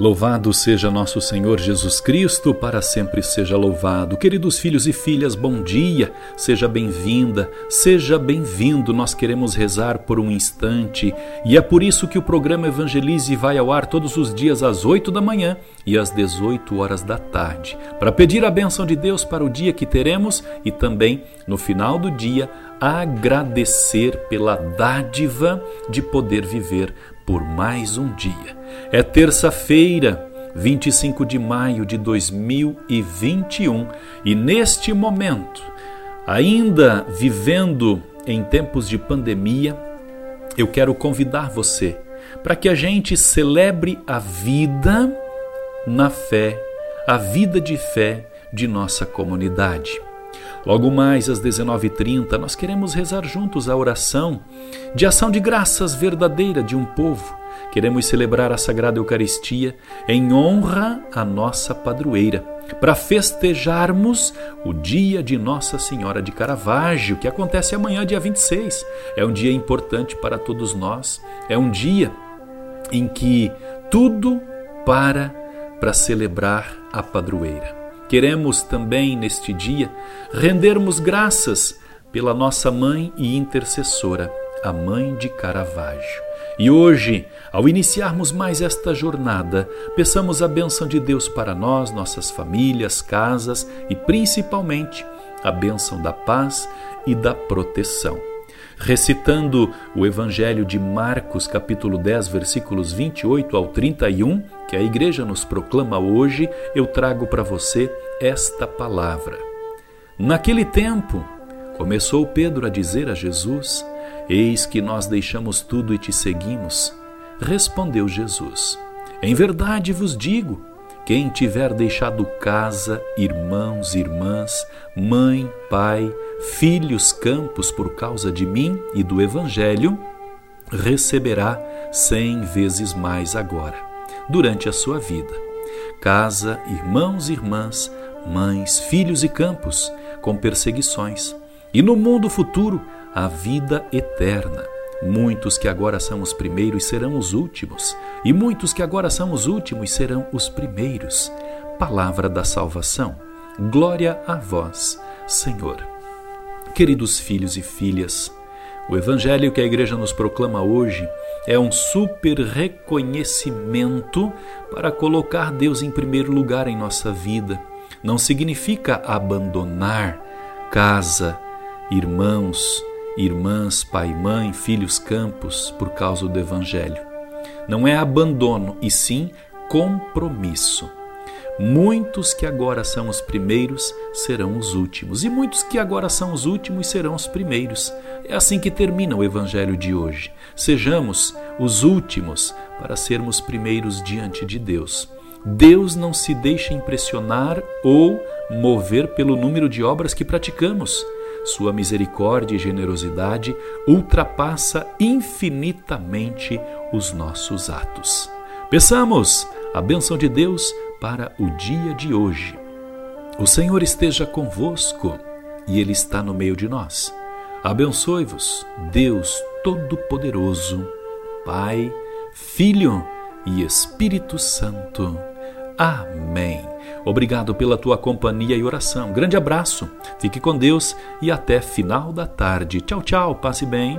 Louvado seja nosso Senhor Jesus Cristo, para sempre seja louvado. Queridos filhos e filhas, bom dia, seja bem-vinda, seja bem-vindo. Nós queremos rezar por um instante e é por isso que o programa Evangelize vai ao ar todos os dias às 8 da manhã e às 18 horas da tarde, para pedir a bênção de Deus para o dia que teremos e também, no final do dia, agradecer pela dádiva de poder viver por mais um dia. É terça-feira, 25 de maio de 2021, e neste momento, ainda vivendo em tempos de pandemia, eu quero convidar você para que a gente celebre a vida na fé, a vida de fé de nossa comunidade. Logo mais às 19h30, nós queremos rezar juntos a oração de ação de graças verdadeira de um povo. Queremos celebrar a Sagrada Eucaristia em honra à nossa padroeira, para festejarmos o dia de Nossa Senhora de Caravaggio, que acontece amanhã, dia 26. É um dia importante para todos nós, é um dia em que tudo para para celebrar a padroeira. Queremos também neste dia rendermos graças pela nossa mãe e intercessora, a mãe de Caravaggio. E hoje, ao iniciarmos mais esta jornada, peçamos a bênção de Deus para nós, nossas famílias, casas e principalmente a bênção da paz e da proteção. Recitando o Evangelho de Marcos, capítulo 10, versículos 28 ao 31, que a igreja nos proclama hoje, eu trago para você esta palavra. Naquele tempo, começou Pedro a dizer a Jesus: Eis que nós deixamos tudo e te seguimos. Respondeu Jesus: Em verdade vos digo: quem tiver deixado casa, irmãos, irmãs, mãe, pai, filhos, campos por causa de mim e do Evangelho, receberá cem vezes mais agora durante a sua vida. Casa, irmãos e irmãs, mães, filhos e campos, com perseguições. E no mundo futuro, a vida eterna. Muitos que agora são os primeiros serão os últimos, e muitos que agora são os últimos serão os primeiros. Palavra da salvação. Glória a vós, Senhor. Queridos filhos e filhas, o evangelho que a igreja nos proclama hoje é um super reconhecimento para colocar Deus em primeiro lugar em nossa vida. Não significa abandonar casa, irmãos, irmãs, pai, mãe, filhos, campos por causa do Evangelho. Não é abandono, e sim compromisso. Muitos que agora são os primeiros serão os últimos, e muitos que agora são os últimos serão os primeiros. É assim que termina o Evangelho de hoje. Sejamos os últimos para sermos primeiros diante de Deus. Deus não se deixa impressionar ou mover pelo número de obras que praticamos. Sua misericórdia e generosidade ultrapassa infinitamente os nossos atos. Peçamos a bênção de Deus para o dia de hoje. O Senhor esteja convosco e Ele está no meio de nós. Abençoe-vos, Deus Todo-Poderoso, Pai, Filho e Espírito Santo. Amém. Obrigado pela tua companhia e oração. Grande abraço, fique com Deus e até final da tarde. Tchau, tchau, passe bem.